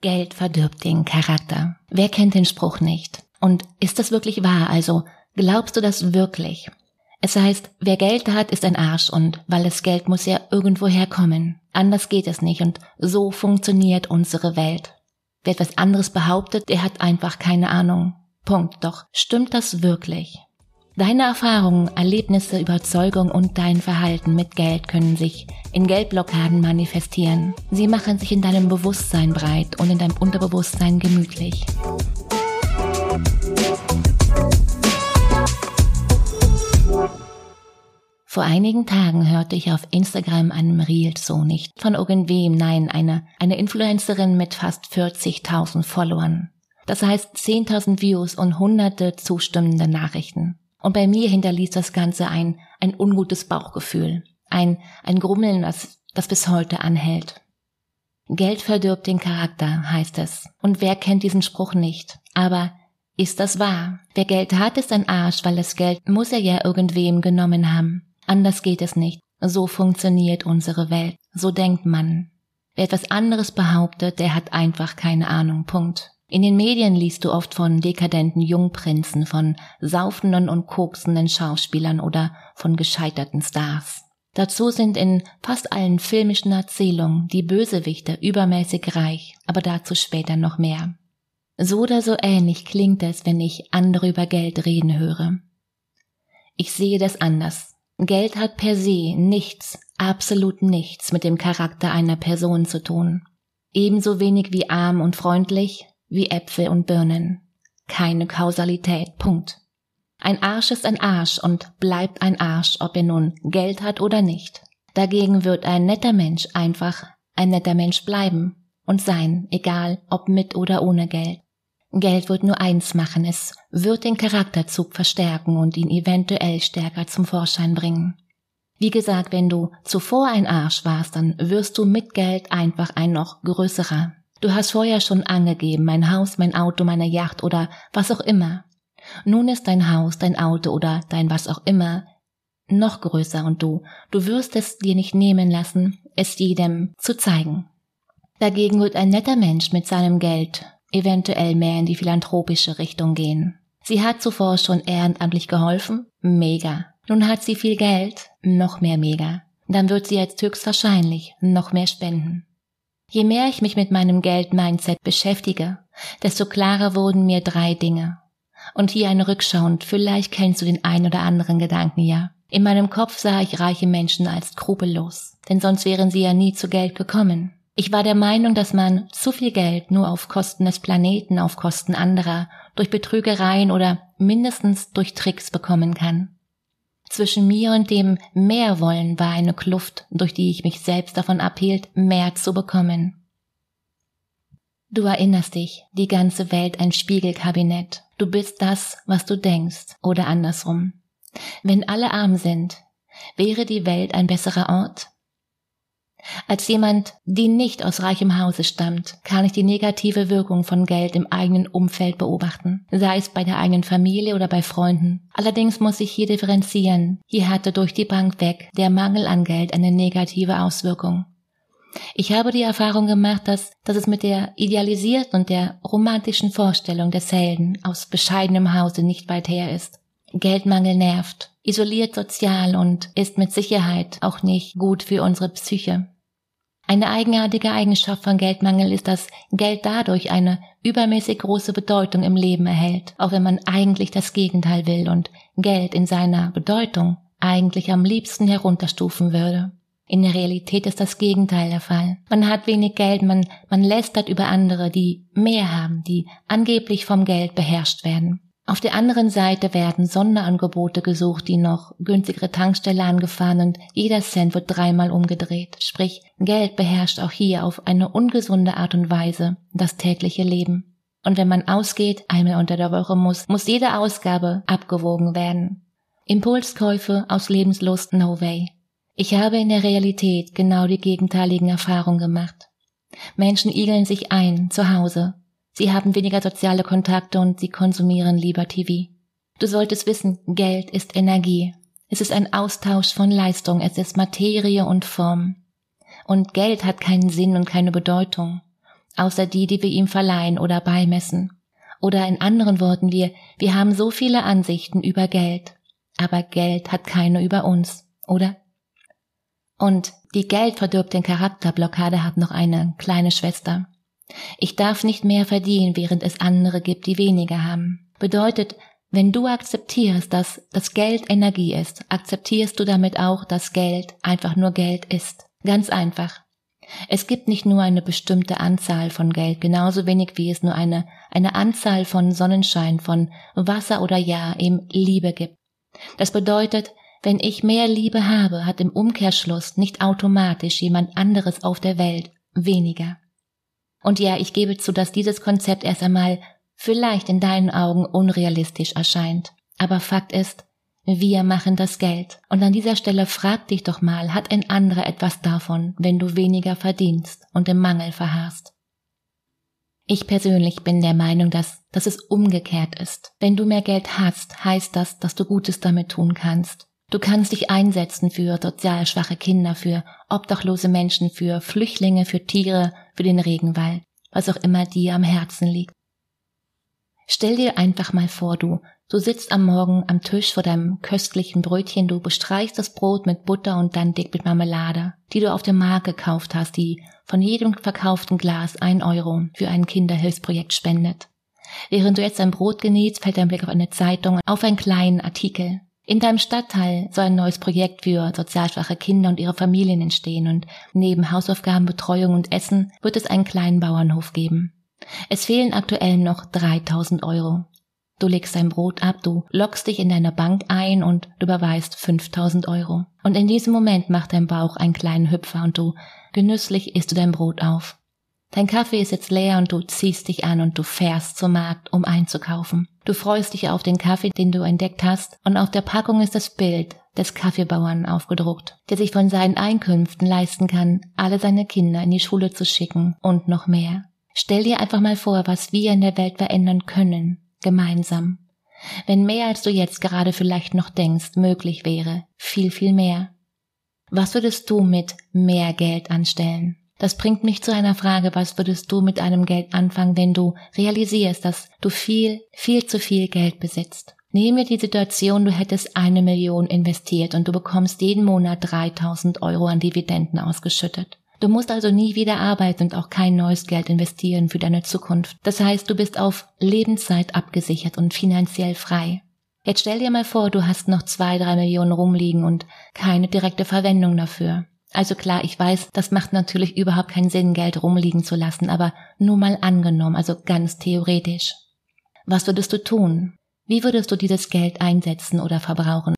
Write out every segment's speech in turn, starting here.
Geld verdirbt den Charakter. Wer kennt den Spruch nicht? Und ist das wirklich wahr? Also glaubst du das wirklich? Es heißt, wer Geld hat, ist ein Arsch und weil es Geld muss ja irgendwo herkommen. Anders geht es nicht und so funktioniert unsere Welt. Wer etwas anderes behauptet, der hat einfach keine Ahnung. Punkt. Doch stimmt das wirklich? Deine Erfahrungen, Erlebnisse, Überzeugung und dein Verhalten mit Geld können sich in Geldblockaden manifestieren. Sie machen sich in deinem Bewusstsein breit und in deinem Unterbewusstsein gemütlich. Vor einigen Tagen hörte ich auf Instagram einem Reel so nicht von irgendwem, nein, eine, eine Influencerin mit fast 40.000 Followern. Das heißt 10.000 Views und hunderte zustimmende Nachrichten. Und bei mir hinterließ das Ganze ein, ein ungutes Bauchgefühl, ein, ein Grummeln, das, das bis heute anhält. Geld verdirbt den Charakter, heißt es. Und wer kennt diesen Spruch nicht? Aber ist das wahr? Wer Geld hat, ist ein Arsch, weil das Geld muss er ja irgendwem genommen haben. Anders geht es nicht. So funktioniert unsere Welt. So denkt man. Wer etwas anderes behauptet, der hat einfach keine Ahnung. Punkt. In den Medien liest du oft von dekadenten Jungprinzen, von saufenden und koksenden Schauspielern oder von gescheiterten Stars. Dazu sind in fast allen filmischen Erzählungen die Bösewichte übermäßig reich, aber dazu später noch mehr. So oder so ähnlich klingt es, wenn ich andere über Geld reden höre. Ich sehe das anders. Geld hat per se nichts, absolut nichts mit dem Charakter einer Person zu tun. Ebenso wenig wie arm und freundlich, wie Äpfel und Birnen. Keine Kausalität. Punkt. Ein Arsch ist ein Arsch und bleibt ein Arsch, ob er nun Geld hat oder nicht. Dagegen wird ein netter Mensch einfach ein netter Mensch bleiben und sein, egal ob mit oder ohne Geld. Geld wird nur eins machen, es wird den Charakterzug verstärken und ihn eventuell stärker zum Vorschein bringen. Wie gesagt, wenn du zuvor ein Arsch warst, dann wirst du mit Geld einfach ein noch größerer. Du hast vorher schon angegeben, mein Haus, mein Auto, meine Yacht oder was auch immer. Nun ist dein Haus, dein Auto oder dein was auch immer noch größer und du, du wirst es dir nicht nehmen lassen, es jedem zu zeigen. Dagegen wird ein netter Mensch mit seinem Geld eventuell mehr in die philanthropische Richtung gehen. Sie hat zuvor schon ehrenamtlich geholfen? Mega. Nun hat sie viel Geld? Noch mehr mega. Dann wird sie jetzt höchstwahrscheinlich noch mehr spenden. Je mehr ich mich mit meinem Geld-Mindset beschäftige, desto klarer wurden mir drei Dinge. Und hier eine Rückschau und vielleicht kennst du den ein oder anderen Gedanken ja. In meinem Kopf sah ich reiche Menschen als skrupellos, denn sonst wären sie ja nie zu Geld gekommen. Ich war der Meinung, dass man zu viel Geld nur auf Kosten des Planeten, auf Kosten anderer, durch Betrügereien oder mindestens durch Tricks bekommen kann. Zwischen mir und dem Mehrwollen war eine Kluft, durch die ich mich selbst davon abhielt, mehr zu bekommen. Du erinnerst dich, die ganze Welt ein Spiegelkabinett. Du bist das, was du denkst, oder andersrum. Wenn alle arm sind, wäre die Welt ein besserer Ort? Als jemand, die nicht aus reichem Hause stammt, kann ich die negative Wirkung von Geld im eigenen Umfeld beobachten, sei es bei der eigenen Familie oder bei Freunden. Allerdings muss ich hier differenzieren. Hier hatte durch die Bank weg der Mangel an Geld eine negative Auswirkung. Ich habe die Erfahrung gemacht, dass, dass es mit der idealisierten und der romantischen Vorstellung des Helden aus bescheidenem Hause nicht weit her ist. Geldmangel nervt, isoliert sozial und ist mit Sicherheit auch nicht gut für unsere Psyche. Eine eigenartige Eigenschaft von Geldmangel ist, dass Geld dadurch eine übermäßig große Bedeutung im Leben erhält, auch wenn man eigentlich das Gegenteil will und Geld in seiner Bedeutung eigentlich am liebsten herunterstufen würde. In der Realität ist das Gegenteil der Fall. Man hat wenig Geld, man, man lästert über andere, die mehr haben, die angeblich vom Geld beherrscht werden. Auf der anderen Seite werden Sonderangebote gesucht, die noch günstigere Tankstelle angefahren und jeder Cent wird dreimal umgedreht. Sprich, Geld beherrscht auch hier auf eine ungesunde Art und Weise das tägliche Leben. Und wenn man ausgeht, einmal unter der Woche muss, muss jede Ausgabe abgewogen werden. Impulskäufe aus Lebenslust, no way. Ich habe in der Realität genau die gegenteiligen Erfahrungen gemacht. Menschen igeln sich ein, zu Hause, Sie haben weniger soziale Kontakte und sie konsumieren lieber TV. Du solltest wissen, Geld ist Energie. Es ist ein Austausch von Leistung, es ist Materie und Form. Und Geld hat keinen Sinn und keine Bedeutung. außer die, die wir ihm verleihen oder beimessen. Oder in anderen Worten, wir, wir haben so viele Ansichten über Geld, aber Geld hat keine über uns, oder? Und die Geld verdirbt den Charakterblockade hat noch eine kleine Schwester. Ich darf nicht mehr verdienen, während es andere gibt, die weniger haben. Bedeutet, wenn du akzeptierst, dass das Geld Energie ist, akzeptierst du damit auch, dass Geld einfach nur Geld ist. Ganz einfach. Es gibt nicht nur eine bestimmte Anzahl von Geld, genauso wenig wie es nur eine, eine Anzahl von Sonnenschein, von Wasser oder Ja eben Liebe gibt. Das bedeutet, wenn ich mehr Liebe habe, hat im Umkehrschluss nicht automatisch jemand anderes auf der Welt weniger. Und ja, ich gebe zu, dass dieses Konzept erst einmal vielleicht in deinen Augen unrealistisch erscheint. Aber Fakt ist, wir machen das Geld. Und an dieser Stelle frag dich doch mal, hat ein anderer etwas davon, wenn du weniger verdienst und im Mangel verharrst? Ich persönlich bin der Meinung, dass, dass es umgekehrt ist. Wenn du mehr Geld hast, heißt das, dass du Gutes damit tun kannst. Du kannst dich einsetzen für sozial schwache Kinder, für obdachlose Menschen, für Flüchtlinge, für Tiere, für den Regenwald, was auch immer dir am Herzen liegt. Stell dir einfach mal vor, du, du sitzt am Morgen am Tisch vor deinem köstlichen Brötchen, du bestreichst das Brot mit Butter und dann dick mit Marmelade, die du auf dem Markt gekauft hast, die von jedem verkauften Glas ein Euro für ein Kinderhilfsprojekt spendet. Während du jetzt dein Brot genießt, fällt dein Blick auf eine Zeitung, auf einen kleinen Artikel. In deinem Stadtteil soll ein neues Projekt für sozial schwache Kinder und ihre Familien entstehen und neben Hausaufgaben, Betreuung und Essen wird es einen kleinen Bauernhof geben. Es fehlen aktuell noch 3000 Euro. Du legst dein Brot ab, du lockst dich in deine Bank ein und du überweist 5000 Euro. Und in diesem Moment macht dein Bauch einen kleinen Hüpfer und du genüsslich isst du dein Brot auf. Dein Kaffee ist jetzt leer und du ziehst dich an und du fährst zum Markt, um einzukaufen. Du freust dich auf den Kaffee, den du entdeckt hast, und auf der Packung ist das Bild des Kaffeebauern aufgedruckt, der sich von seinen Einkünften leisten kann, alle seine Kinder in die Schule zu schicken und noch mehr. Stell dir einfach mal vor, was wir in der Welt verändern können, gemeinsam. Wenn mehr als du jetzt gerade vielleicht noch denkst, möglich wäre, viel, viel mehr. Was würdest du mit mehr Geld anstellen? Das bringt mich zu einer Frage, was würdest du mit einem Geld anfangen, wenn du realisierst, dass du viel, viel zu viel Geld besitzt? Nehmen wir die Situation, du hättest eine Million investiert und du bekommst jeden Monat 3000 Euro an Dividenden ausgeschüttet. Du musst also nie wieder arbeiten und auch kein neues Geld investieren für deine Zukunft. Das heißt, du bist auf Lebenszeit abgesichert und finanziell frei. Jetzt stell dir mal vor, du hast noch zwei, drei Millionen rumliegen und keine direkte Verwendung dafür. Also klar, ich weiß, das macht natürlich überhaupt keinen Sinn, Geld rumliegen zu lassen, aber nur mal angenommen, also ganz theoretisch. Was würdest du tun? Wie würdest du dieses Geld einsetzen oder verbrauchen?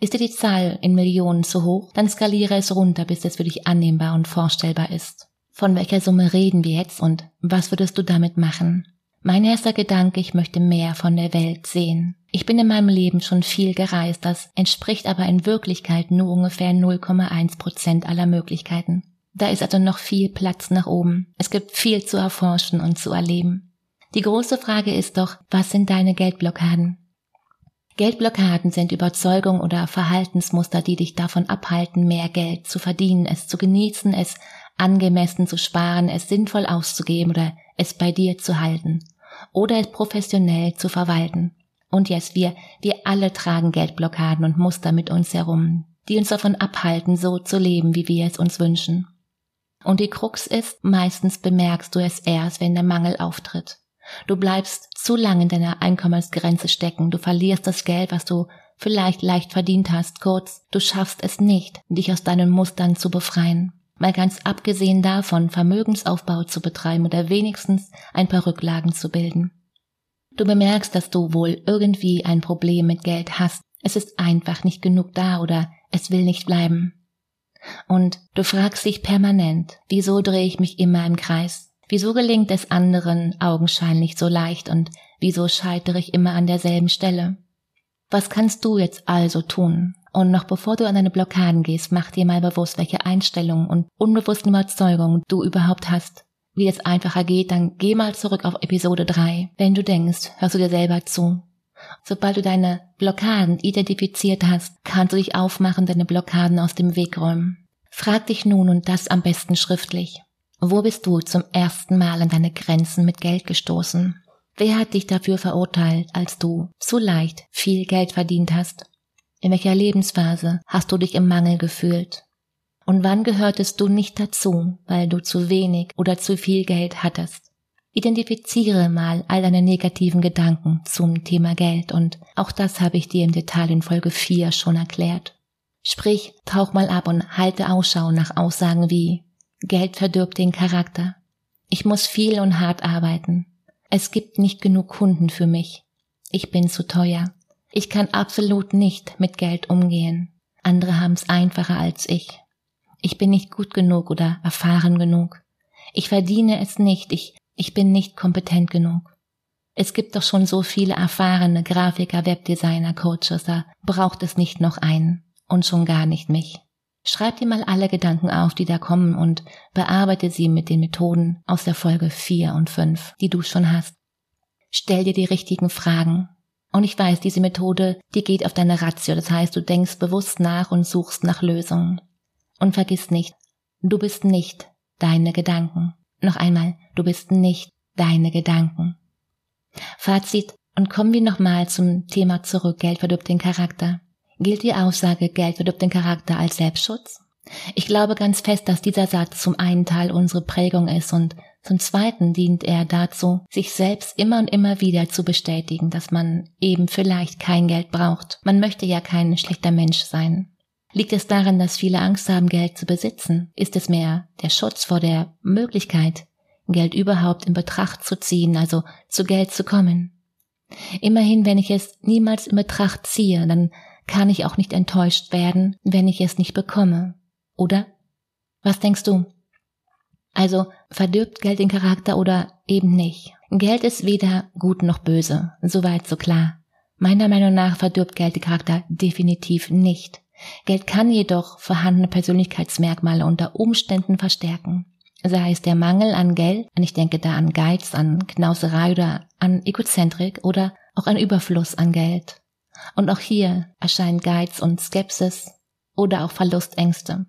Ist dir die Zahl in Millionen zu hoch, dann skaliere es runter, bis es für dich annehmbar und vorstellbar ist. Von welcher Summe reden wir jetzt und was würdest du damit machen? Mein erster Gedanke, ich möchte mehr von der Welt sehen. Ich bin in meinem Leben schon viel gereist, das entspricht aber in Wirklichkeit nur ungefähr 0,1 Prozent aller Möglichkeiten. Da ist also noch viel Platz nach oben. Es gibt viel zu erforschen und zu erleben. Die große Frage ist doch, was sind deine Geldblockaden? Geldblockaden sind Überzeugung oder Verhaltensmuster, die dich davon abhalten, mehr Geld zu verdienen, es zu genießen, es angemessen zu sparen, es sinnvoll auszugeben oder es bei dir zu halten oder es professionell zu verwalten. Und yes, wir, wir alle tragen Geldblockaden und Muster mit uns herum, die uns davon abhalten, so zu leben, wie wir es uns wünschen. Und die Krux ist, meistens bemerkst du es erst, wenn der Mangel auftritt. Du bleibst zu lang in deiner Einkommensgrenze stecken, du verlierst das Geld, was du vielleicht leicht verdient hast, kurz, du schaffst es nicht, dich aus deinen Mustern zu befreien. Mal ganz abgesehen davon, Vermögensaufbau zu betreiben oder wenigstens ein paar Rücklagen zu bilden. Du bemerkst, dass du wohl irgendwie ein Problem mit Geld hast. Es ist einfach nicht genug da oder es will nicht bleiben. Und du fragst dich permanent, wieso drehe ich mich immer im Kreis? Wieso gelingt es anderen augenscheinlich so leicht und wieso scheitere ich immer an derselben Stelle? Was kannst du jetzt also tun? Und noch bevor du an deine Blockaden gehst, mach dir mal bewusst, welche Einstellungen und unbewussten Überzeugungen du überhaupt hast. Wie es einfacher geht, dann geh mal zurück auf Episode 3. Wenn du denkst, hörst du dir selber zu. Sobald du deine Blockaden identifiziert hast, kannst du dich aufmachen, deine Blockaden aus dem Weg räumen. Frag dich nun und das am besten schriftlich. Wo bist du zum ersten Mal an deine Grenzen mit Geld gestoßen? Wer hat dich dafür verurteilt, als du zu leicht viel Geld verdient hast? In welcher Lebensphase hast du dich im Mangel gefühlt? Und wann gehörtest du nicht dazu, weil du zu wenig oder zu viel Geld hattest? Identifiziere mal all deine negativen Gedanken zum Thema Geld und auch das habe ich dir im Detail in Folge 4 schon erklärt. Sprich, tauch mal ab und halte Ausschau nach Aussagen wie Geld verdirbt den Charakter. Ich muss viel und hart arbeiten. Es gibt nicht genug Kunden für mich. Ich bin zu teuer. Ich kann absolut nicht mit Geld umgehen. Andere haben es einfacher als ich. Ich bin nicht gut genug oder erfahren genug. Ich verdiene es nicht. Ich, ich bin nicht kompetent genug. Es gibt doch schon so viele erfahrene Grafiker, Webdesigner, Coaches, da braucht es nicht noch einen und schon gar nicht mich. Schreib dir mal alle Gedanken auf, die da kommen und bearbeite sie mit den Methoden aus der Folge 4 und 5, die du schon hast. Stell dir die richtigen Fragen. Und ich weiß, diese Methode, die geht auf deine Ratio, das heißt, du denkst bewusst nach und suchst nach Lösungen. Und vergiss nicht, du bist nicht deine Gedanken. Noch einmal, du bist nicht deine Gedanken. Fazit, und kommen wir nochmal zum Thema zurück, Geld verdirbt den Charakter. Gilt die Aussage, Geld verdirbt den Charakter als Selbstschutz? Ich glaube ganz fest, dass dieser Satz zum einen Teil unsere Prägung ist und zum zweiten dient er dazu, sich selbst immer und immer wieder zu bestätigen, dass man eben vielleicht kein Geld braucht. Man möchte ja kein schlechter Mensch sein. Liegt es daran, dass viele Angst haben, Geld zu besitzen? Ist es mehr der Schutz vor der Möglichkeit, Geld überhaupt in Betracht zu ziehen, also zu Geld zu kommen? Immerhin, wenn ich es niemals in Betracht ziehe, dann kann ich auch nicht enttäuscht werden, wenn ich es nicht bekomme. Oder? Was denkst du? Also verdirbt Geld den Charakter oder eben nicht? Geld ist weder gut noch böse, soweit so klar. Meiner Meinung nach verdirbt Geld den Charakter definitiv nicht. Geld kann jedoch vorhandene Persönlichkeitsmerkmale unter Umständen verstärken. Sei es der Mangel an Geld, und ich denke da an Geiz, an Knauserei oder an Egozentrik oder auch ein Überfluss an Geld. Und auch hier erscheinen Geiz und Skepsis oder auch Verlustängste.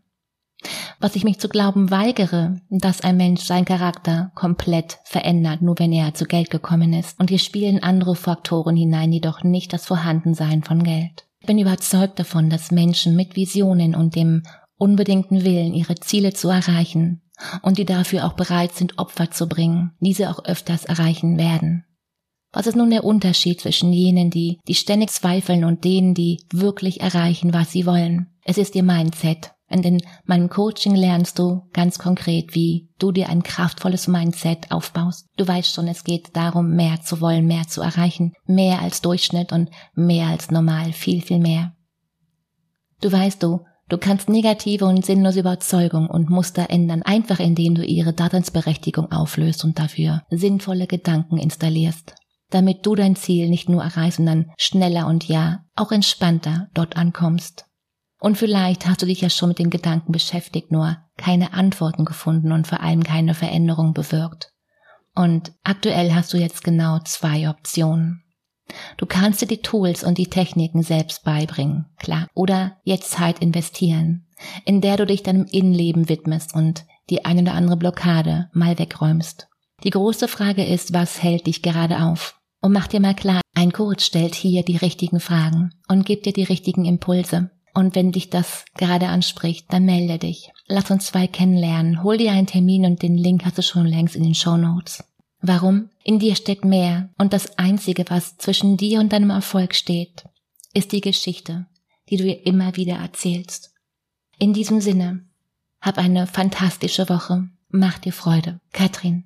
Was ich mich zu glauben weigere, dass ein Mensch seinen Charakter komplett verändert, nur wenn er zu Geld gekommen ist. Und hier spielen andere Faktoren hinein, jedoch nicht das Vorhandensein von Geld. Ich bin überzeugt davon, dass Menschen mit Visionen und dem unbedingten Willen, ihre Ziele zu erreichen und die dafür auch bereit sind, Opfer zu bringen, diese auch öfters erreichen werden. Was ist nun der Unterschied zwischen jenen, die, die ständig zweifeln und denen, die wirklich erreichen, was sie wollen? Es ist ihr Mindset. Und in meinem Coaching lernst du ganz konkret, wie du dir ein kraftvolles Mindset aufbaust. Du weißt schon, es geht darum, mehr zu wollen, mehr zu erreichen, mehr als Durchschnitt und mehr als normal, viel, viel mehr. Du weißt du, du kannst negative und sinnlose Überzeugung und Muster ändern, einfach indem du ihre Daseinsberechtigung auflöst und dafür sinnvolle Gedanken installierst damit du dein Ziel nicht nur erreichst, sondern schneller und ja, auch entspannter dort ankommst. Und vielleicht hast du dich ja schon mit den Gedanken beschäftigt, nur keine Antworten gefunden und vor allem keine Veränderung bewirkt. Und aktuell hast du jetzt genau zwei Optionen. Du kannst dir die Tools und die Techniken selbst beibringen, klar, oder jetzt Zeit investieren, in der du dich deinem Innenleben widmest und die eine oder andere Blockade mal wegräumst. Die große Frage ist, was hält dich gerade auf? Und mach dir mal klar, ein Coach stellt hier die richtigen Fragen und gibt dir die richtigen Impulse. Und wenn dich das gerade anspricht, dann melde dich. Lass uns zwei kennenlernen. Hol dir einen Termin und den Link hast du schon längst in den Show Notes. Warum? In dir steckt mehr und das Einzige, was zwischen dir und deinem Erfolg steht, ist die Geschichte, die du dir immer wieder erzählst. In diesem Sinne, hab eine fantastische Woche. Mach dir Freude. Katrin.